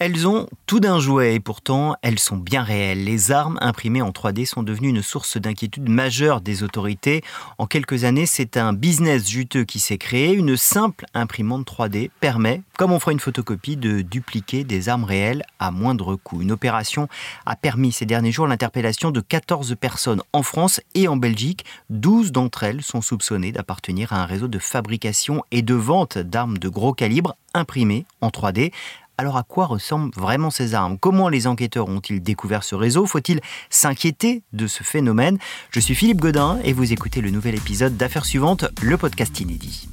Elles ont tout d'un jouet et pourtant elles sont bien réelles. Les armes imprimées en 3D sont devenues une source d'inquiétude majeure des autorités. En quelques années, c'est un business juteux qui s'est créé. Une simple imprimante 3D permet, comme on ferait une photocopie, de dupliquer des armes réelles à moindre coût. Une opération a permis ces derniers jours l'interpellation de 14 personnes en France et en Belgique. 12 d'entre elles sont soupçonnées d'appartenir à un réseau de fabrication et de vente d'armes de gros calibre imprimées en 3D alors à quoi ressemblent vraiment ces armes? Comment les enquêteurs ont-ils découvert ce réseau? Faut-il s'inquiéter de ce phénomène? Je suis Philippe Godin et vous écoutez le nouvel épisode d'Affaires suivantes, le podcast inédit.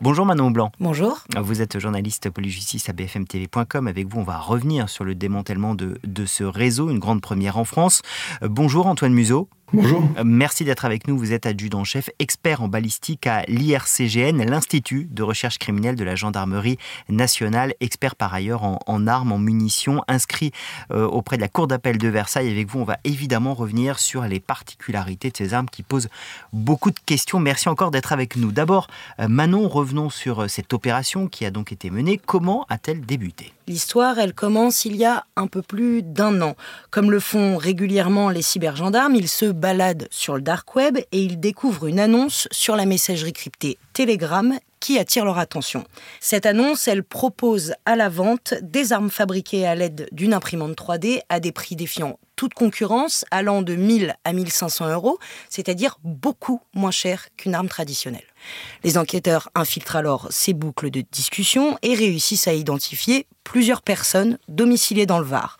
Bonjour Manon Blanc. Bonjour. Vous êtes journaliste police-justice à bfmtv.com. Avec vous, on va revenir sur le démantèlement de, de ce réseau, une grande première en France. Bonjour Antoine Museau. Bonjour. Euh, merci d'être avec nous. Vous êtes adjudant-chef, expert en balistique à l'IRCGN, l'Institut de recherche criminelle de la gendarmerie nationale, expert par ailleurs en, armes, en munitions, inscrit euh, auprès de la Cour d'appel de Versailles. Avec vous, on va évidemment revenir sur les particularités de ces armes qui posent beaucoup de questions. Merci encore d'être avec nous. D'abord, euh, Manon, revenons sur cette opération qui a donc été menée. Comment a-t-elle débuté? L'histoire, elle commence il y a un peu plus d'un an. Comme le font régulièrement les cybergendarmes, ils se baladent sur le dark web et ils découvrent une annonce sur la messagerie cryptée Telegram qui attire leur attention. Cette annonce, elle propose à la vente des armes fabriquées à l'aide d'une imprimante 3D à des prix défiant toute concurrence, allant de 1000 à 1500 euros, c'est-à-dire beaucoup moins cher qu'une arme traditionnelle. Les enquêteurs infiltrent alors ces boucles de discussion et réussissent à identifier plusieurs personnes domiciliées dans le Var.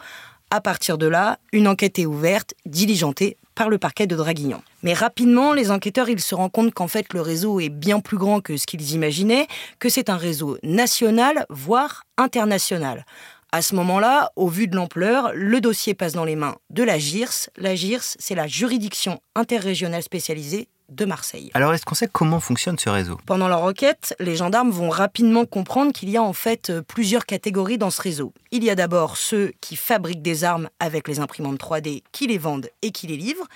À partir de là, une enquête est ouverte, diligentée par le parquet de Draguignan. Mais rapidement, les enquêteurs ils se rendent compte qu'en fait le réseau est bien plus grand que ce qu'ils imaginaient, que c'est un réseau national, voire international. À ce moment-là, au vu de l'ampleur, le dossier passe dans les mains de la GIRS. La GIRS, c'est la juridiction interrégionale spécialisée de Marseille. Alors, est-ce qu'on sait comment fonctionne ce réseau? Pendant leur enquête, les gendarmes vont rapidement comprendre qu'il y a en fait euh, plusieurs catégories dans ce réseau. Il y a d'abord ceux qui fabriquent des armes avec les imprimantes 3D, qui les vendent et qui les livrent.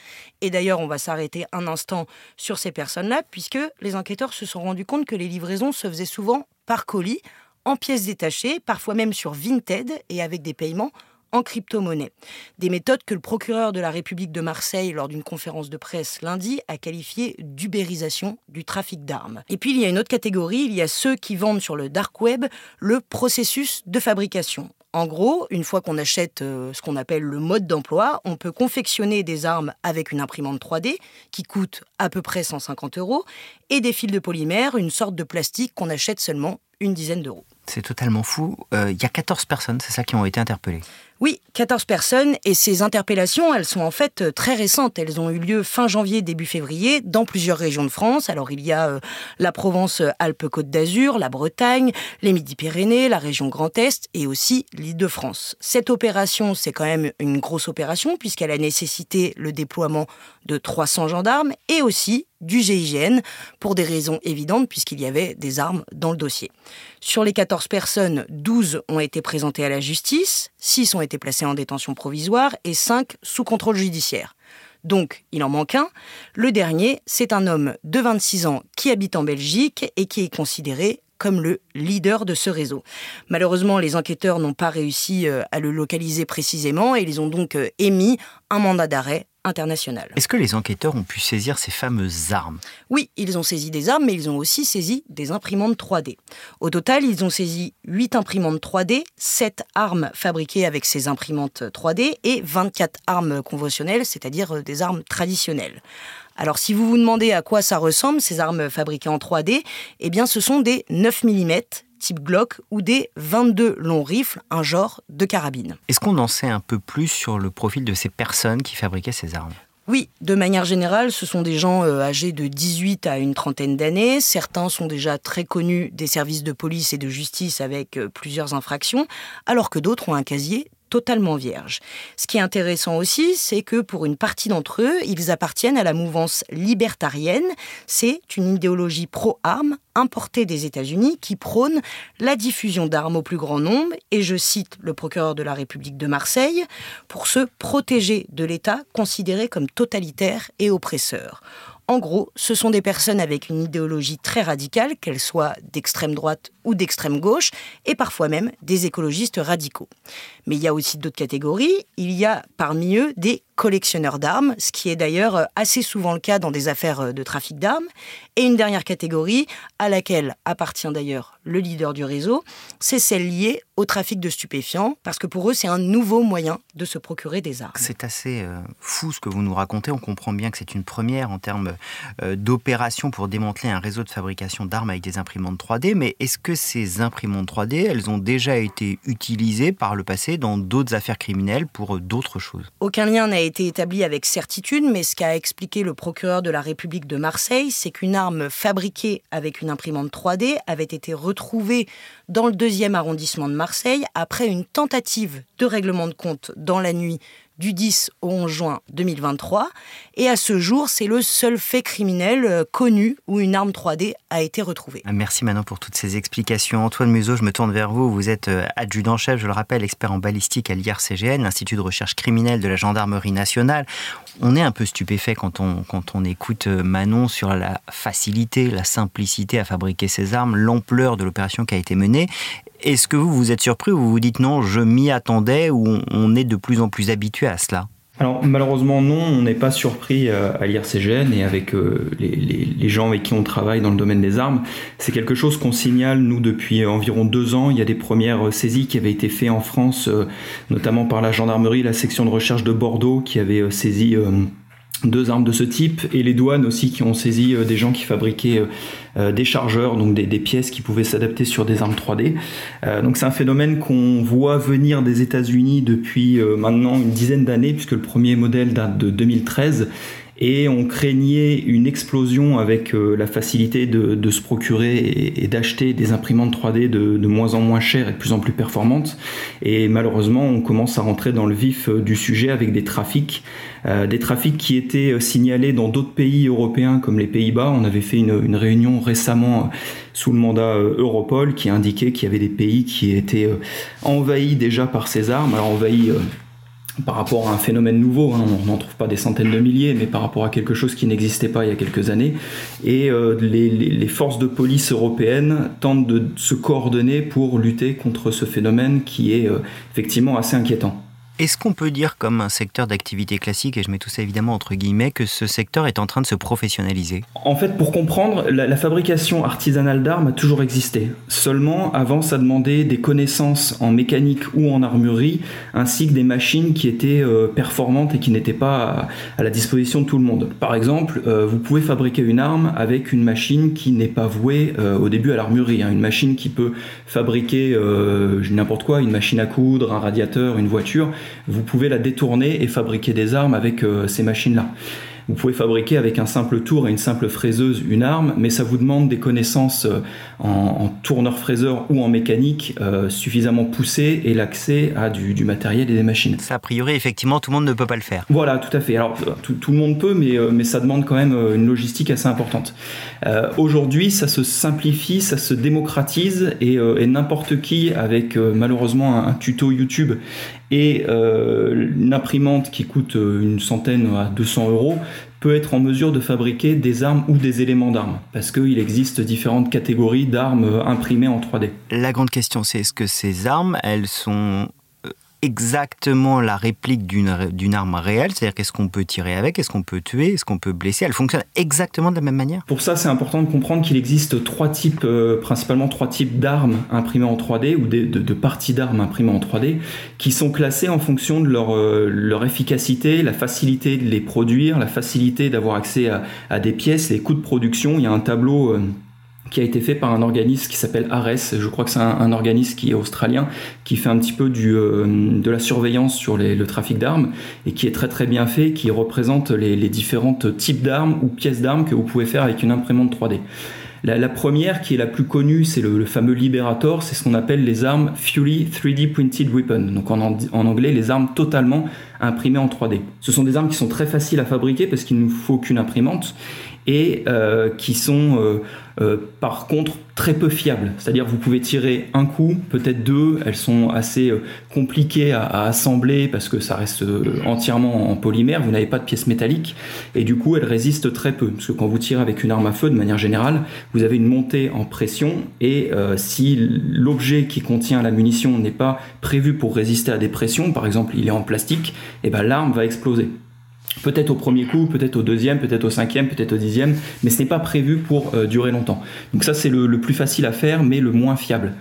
Et d'ailleurs, on va s'arrêter un instant sur ces personnes-là, puisque les enquêteurs se sont rendus compte que les livraisons se faisaient souvent par colis, en pièces détachées, parfois même sur Vinted et avec des paiements en crypto-monnaie. Des méthodes que le procureur de la République de Marseille, lors d'une conférence de presse lundi, a qualifiées d'ubérisation du trafic d'armes. Et puis il y a une autre catégorie, il y a ceux qui vendent sur le dark web le processus de fabrication. En gros, une fois qu'on achète euh, ce qu'on appelle le mode d'emploi, on peut confectionner des armes avec une imprimante 3D qui coûte à peu près 150 euros et des fils de polymère, une sorte de plastique qu'on achète seulement une dizaine d'euros. C'est totalement fou. Euh, il y a 14 personnes, c'est ça, qui ont été interpellées. Oui, 14 personnes et ces interpellations, elles sont en fait euh, très récentes. Elles ont eu lieu fin janvier, début février, dans plusieurs régions de France. Alors il y a euh, la Provence-Alpes-Côte d'Azur, la Bretagne, les Midi-Pyrénées, la région Grand Est et aussi l'Île-de-France. Cette opération, c'est quand même une grosse opération puisqu'elle a nécessité le déploiement de 300 gendarmes et aussi du GIGN pour des raisons évidentes puisqu'il y avait des armes dans le dossier. Sur les 14 personnes, 12 ont été présentées à la justice, 6 ont été placées en détention provisoire et 5 sous contrôle judiciaire. Donc, il en manque un. Le dernier, c'est un homme de 26 ans qui habite en Belgique et qui est considéré comme le leader de ce réseau. Malheureusement, les enquêteurs n'ont pas réussi euh, à le localiser précisément et ils ont donc euh, émis un mandat d'arrêt Est-ce que les enquêteurs ont pu saisir ces fameuses armes? Oui, ils ont saisi des armes, mais ils ont aussi saisi des imprimantes 3D. Au total, ils ont saisi 8 imprimantes 3D, 7 armes fabriquées avec ces imprimantes 3D et 24 armes conventionnelles, c'est-à-dire euh, des armes traditionnelles. Alors si vous vous demandez à quoi ça ressemble, ces armes fabriquées en 3D, eh bien ce sont des 9 mm type Glock ou des 22 longs rifles, un genre de carabine. Est-ce qu'on en sait un peu plus sur le profil de ces personnes qui fabriquaient ces armes? Oui, de manière générale, ce sont des gens euh, âgés de 18 à une trentaine d'années. Certains sont déjà très connus des services de police et de justice avec euh, plusieurs infractions, alors que d'autres ont un casier totalement vierge. Ce qui est intéressant aussi, c'est que pour une partie d'entre eux, ils appartiennent à la mouvance libertarienne. C'est une idéologie pro-armes importée des États-Unis qui prône la diffusion d'armes au plus grand nombre, et je cite le procureur de la République de Marseille, pour se protéger de l'État considéré comme totalitaire et oppresseur. En gros, ce sont des personnes avec une idéologie très radicale, qu'elle soit d'extrême droite ou d'extrême gauche, et parfois même des écologistes radicaux. Mais il y a aussi d'autres catégories. Il y a parmi eux des collectionneurs d'armes, ce qui est d'ailleurs assez souvent le cas dans des affaires de trafic d'armes. Et une dernière catégorie, à laquelle appartient d'ailleurs le leader du réseau, c'est celle liée au trafic de stupéfiants, parce que pour eux, c'est un nouveau moyen de se procurer des armes. C'est assez euh, fou ce que vous nous racontez. On comprend bien que c'est une première en termes euh, d'opération pour démanteler un réseau de fabrication d'armes avec des imprimantes 3D. Mais est-ce que ces imprimantes 3D, elles ont déjà été utilisées par le passé dans d'autres affaires criminelles pour euh, d'autres choses? Aucun lien n'a été établi avec certitude, mais ce qu'a expliqué le procureur de la République de Marseille, c'est qu'une arme fabriquée avec une imprimante 3D avait été retrouvée dans le deuxième arrondissement de Marseille après une tentative de règlement de compte dans la nuit du 10 au 11 juin 2023. Et à ce jour, c'est le seul fait criminel euh, connu où une arme 3D a été retrouvée. Ah, merci Manon pour toutes ces explications. Antoine Museau, je me tourne vers vous. Vous êtes euh, adjudant-chef, je le rappelle, expert en balistique à l'IRCGN, l'Institut de recherche criminelle de la gendarmerie nationale. On est un peu stupéfait quand on, quand on écoute euh, Manon sur la facilité, la simplicité à fabriquer ces armes, l'ampleur de l'opération qui a été menée. Est-ce que vous vous êtes surpris ou vous vous dites non, je m'y attendais ou on est de plus en plus habitué à alors malheureusement non, on n'est pas surpris euh, à l'IRCGN et avec euh, les, gens avec qui on travaille dans le domaine des armes. C'est quelque chose qu'on signale nous depuis environ deux ans. Il y a des premières saisies qui avaient été faites en France, euh, notamment par la gendarmerie, la section de recherche de Bordeaux qui avait saisi deux armes de ce type et les douanes aussi qui ont saisi des gens qui fabriquaient euh, des chargeurs, donc des, pièces qui pouvaient s'adapter sur des armes 3D. Euh, donc c'est un phénomène qu'on voit venir des États-Unis depuis euh, maintenant une dizaine d'années, puisque le premier modèle date de 2013 et on craignait une explosion avec la facilité de, se procurer et, d'acheter des imprimantes 3D de, de, moins en moins chères et de plus en plus performantes. Et malheureusement, on commence à rentrer dans le vif du sujet avec des trafics euh, des trafics qui étaient euh, signalés dans d'autres pays européens comme les Pays-Bas. On avait fait une, réunion récemment euh, sous le mandat Europol qui indiquait qu'il y avait des pays qui étaient envahis déjà par ces armes. Alors envahis par rapport à un phénomène nouveau, hein, on n'en trouve pas des centaines de milliers, mais par rapport à quelque chose qui n'existait pas il y a quelques années. Et les, forces de police européennes tentent de se coordonner pour lutter contre ce phénomène qui est effectivement assez inquiétant. Est-ce qu'on peut dire, comme un secteur d'activité classique, et je mets tout ça évidemment entre guillemets, que ce secteur est en train de se professionnaliser? En fait, pour comprendre, la, fabrication artisanale d'armes a toujours existé. Seulement, avant, ça demandait des connaissances en mécanique ou en armurerie, ainsi que des machines qui étaient euh, performantes et qui n'étaient pas à, la disposition de tout le monde. Par exemple, euh, vous pouvez fabriquer une arme avec une machine qui n'est pas vouée euh, au début à l'armurerie. Hein. Une machine qui peut fabriquer n'importe quoi, une machine à coudre, un radiateur, une voiture vous pouvez la détourner et fabriquer des armes avec euh, ces machines-là. Vous pouvez fabriquer avec un simple tour et une simple fraiseuse une arme, mais ça vous demande des connaissances euh, en, tourneur-fraiseur ou en mécanique euh, suffisamment poussées et l'accès à du, matériel et des machines. Ça, a priori, effectivement, tout le monde ne peut pas le faire. Voilà, tout à fait. Alors, tout, le monde peut, mais, mais ça demande quand même une logistique assez importante. Aujourd'hui, ça se simplifie, ça se démocratise et, n'importe qui, avec malheureusement un, un, tuto YouTube et euh, une imprimante qui coûte euh, une centaine à 200 euros peut être en mesure de fabriquer des armes ou des éléments d'armes, parce qu'il existe différentes catégories d'armes imprimées en 3D. La grande question, c'est est-ce que ces armes, elles sont exactement la réplique d'une arme réelle, c'est-à-dire qu'est-ce qu'on peut tirer avec, est-ce qu'on peut tuer, est-ce qu'on peut blesser, elle fonctionne exactement de la même manière Pour ça, c'est important de comprendre qu'il existe trois types, euh, principalement trois types d'armes imprimées en 3D ou de, parties d'armes imprimées en 3D, qui sont classées en fonction de leur, euh, leur efficacité, la facilité de les produire, la facilité d'avoir accès à, des pièces, les coûts de production. Il y a un tableau... Euh, qui a été fait par un organisme qui s'appelle ARES. Je crois que c'est un, organisme qui est australien, qui fait un petit peu du, euh, de la surveillance sur le trafic d'armes et qui est très très bien fait, qui représente les, les différents types d'armes ou pièces d'armes que vous pouvez faire avec une imprimante 3D. La, première, qui est la plus connue, c'est le, fameux Liberator, c'est ce qu'on appelle les armes Fury 3D Printed Weapon, donc en, en, anglais les armes totalement imprimées en 3D. Ce sont des armes qui sont très faciles à fabriquer parce qu'il ne nous faut qu'une imprimante et euh, qui sont euh, euh, par contre très peu fiables. C'est-à-dire vous pouvez tirer un coup, peut-être deux, elles sont assez compliquées à, assembler parce que ça reste entièrement en polymère, vous n'avez pas de pièces métalliques et du coup elles résistent très peu. Parce que quand vous tirez avec une arme à feu de manière générale, vous avez une montée en pression et si l'objet qui contient la munition n'est pas prévu pour résister à des pressions, par exemple il est en plastique, et eh ben l'arme va exploser. Peut-être au premier coup, peut-être au deuxième, peut-être au cinquième, peut-être au dixième, mais ce n'est pas prévu pour euh, durer longtemps. Donc ça c'est le, plus facile à faire, mais le moins fiable.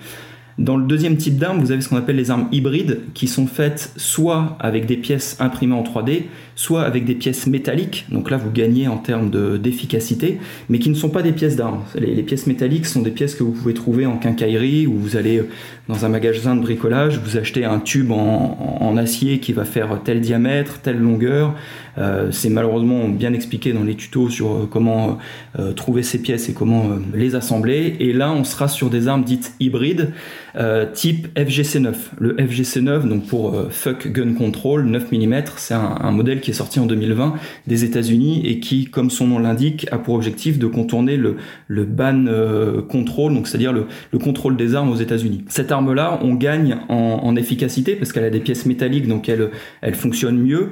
Dans le deuxième type d'armes, vous avez ce qu'on appelle les armes hybrides, qui sont faites soit avec des pièces imprimées en 3D, soit avec des pièces métalliques. Donc là, vous gagnez en termes d'efficacité, mais qui ne sont pas des pièces d'armes. Les, pièces métalliques sont des pièces que vous pouvez trouver en quincaillerie, où vous allez dans un magasin de bricolage, vous achetez un tube en, acier qui va faire tel diamètre, telle longueur. Euh, c'est malheureusement bien expliqué dans les tutos sur euh, comment euh, trouver ces pièces et comment les assembler. Et là, on sera sur des armes dites hybrides. Type FGC9. Le FGC9, donc pour Fuck Gun Control 9 mm, c'est un, modèle qui est sorti en 2020 des États-Unis et qui, comme son nom l'indique, a pour objectif de contourner le, le ban euh, control, donc c'est-à-dire le, contrôle des armes aux États-Unis. Cette arme-là, on gagne en, en efficacité parce qu'elle a des pièces métalliques, donc elle, elle fonctionne mieux.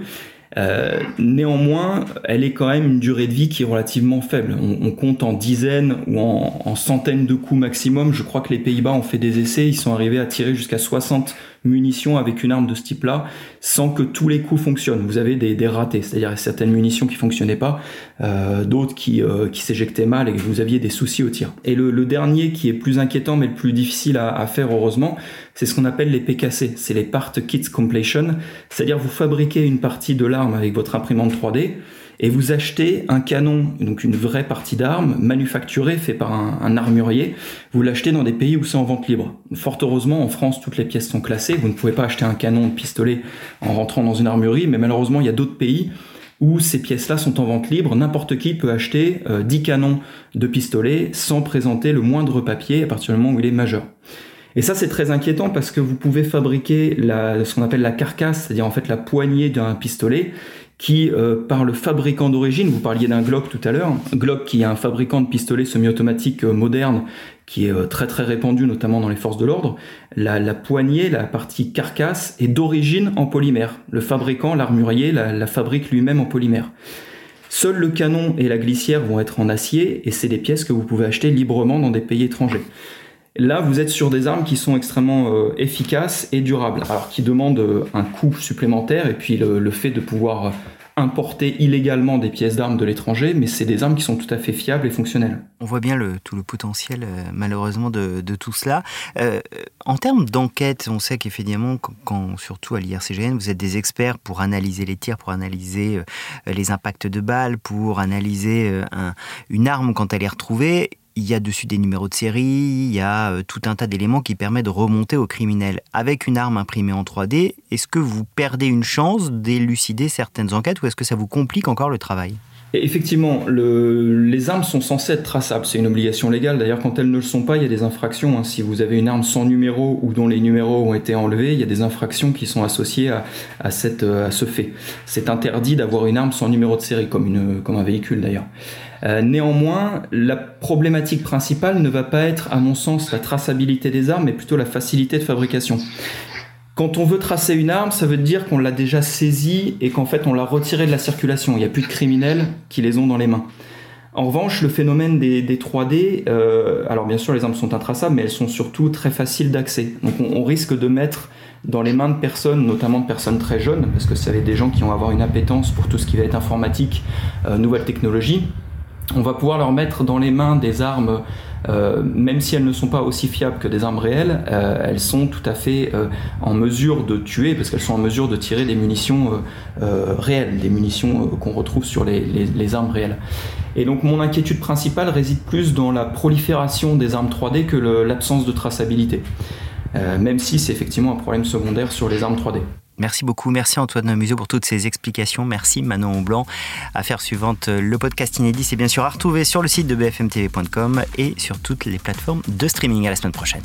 Euh, néanmoins, elle est quand même une durée de vie qui est relativement faible. On, compte en dizaines ou en, centaines de coups maximum. Je crois que les Pays-Bas ont fait des essais, ils sont arrivés à tirer jusqu'à 60 munitions avec une arme de ce type-là sans que tous les coups fonctionnent. Vous avez des, ratés, c'est-à-dire certaines munitions qui fonctionnaient pas, euh, d'autres qui, euh, qui s'éjectaient mal et que vous aviez des soucis au tir. Et le, dernier qui est plus inquiétant mais le plus difficile à, à faire heureusement, c'est ce qu'on appelle les PKC, c'est les Part Kits Completion, c'est-à-dire vous fabriquez une partie de l'arme avec votre imprimante 3D, et vous achetez un canon, donc une vraie partie d'armes, manufacturée, fait par un, armurier, vous l'achetez dans des pays où c'est en vente libre. Fort heureusement, en France, toutes les pièces sont classées, vous ne pouvez pas acheter un canon de pistolet en rentrant dans une armurerie, mais malheureusement, il y a d'autres pays où ces pièces-là sont en vente libre, n'importe qui peut acheter 10 euh, canons de pistolet sans présenter le moindre papier à partir du moment où il est majeur. Et ça, c'est très inquiétant parce que vous pouvez fabriquer la, ce qu'on appelle la carcasse, c'est-à-dire en fait la poignée d'un pistolet, qui, euh, par le fabricant d'origine, vous parliez d'un Glock tout à l'heure, Glock qui est un fabricant de pistolets semi-automatiques euh, moderne, qui est euh, très très répandu notamment dans les forces de l'ordre, la, la, poignée, la partie carcasse est d'origine en polymère. Le fabricant, l'armurier, la, la fabrique lui-même en polymère. Seul le canon et la glissière vont être en acier et c'est des pièces que vous pouvez acheter librement dans des pays étrangers. Là, vous êtes sur des armes qui sont extrêmement euh, efficaces et durables, alors qui demandent euh, un coût supplémentaire et puis le, fait de pouvoir importer illégalement des pièces d'armes de l'étranger, mais c'est des armes qui sont tout à fait fiables et fonctionnelles. On voit bien le, tout le potentiel, euh, malheureusement, de, tout cela. en termes d'enquête, on sait qu'effectivement, quand, surtout à l'IRCGN, vous êtes des experts pour analyser les tirs, pour analyser les impacts de balles, pour analyser une arme quand elle est retrouvée il y a dessus des numéros de série, il y a euh, tout un tas d'éléments qui permettent de remonter au criminel. Avec une arme imprimée en 3D, est-ce que vous perdez une chance d'élucider certaines enquêtes ou est-ce que ça vous complique encore le travail? Effectivement, les armes sont censées être traçables, c'est une obligation légale. D'ailleurs, quand elles ne le sont pas, il y a des infractions. Hein. Si vous avez une arme sans numéro ou dont les numéros ont été enlevés, il y a des infractions qui sont associées à, cette, à ce fait. C'est interdit d'avoir une arme sans numéro de série, comme, une, comme un véhicule d'ailleurs. Euh, néanmoins, la problématique principale ne va pas être, à mon sens, la traçabilité des armes, mais plutôt la facilité de fabrication. Quand on veut tracer une arme, ça veut dire qu'on l'a déjà saisie et qu'en fait on l'a retirée de la circulation. Il n'y a plus de criminels qui les ont dans les mains. En revanche, le phénomène des, 3D, euh, alors bien sûr les armes sont intraçables, mais elles sont surtout très faciles d'accès. Donc on, risque de mettre dans les mains de personnes, notamment de personnes très jeunes, parce que ça va être des gens qui vont avoir une appétence pour tout ce qui va être informatique, euh, nouvelles technologies, on va pouvoir leur mettre dans les mains des armes même si elles ne sont pas aussi fiables que des armes réelles, elles sont tout à fait en mesure de tuer, parce qu'elles sont en mesure de tirer des munitions réelles, des munitions qu'on retrouve sur les, les armes réelles. Et donc mon inquiétude principale réside plus dans la prolifération des armes 3D que l'absence de traçabilité. Euh, même si c'est effectivement un problème secondaire sur les armes 3D. Merci beaucoup, merci Antoine Museau pour toutes ces explications. Merci Manon Blanc. Affaire suivante, le podcast inédit, c'est bien sûr à retrouver sur le site de bfmtv.com et sur toutes les plateformes de streaming. À la semaine prochaine.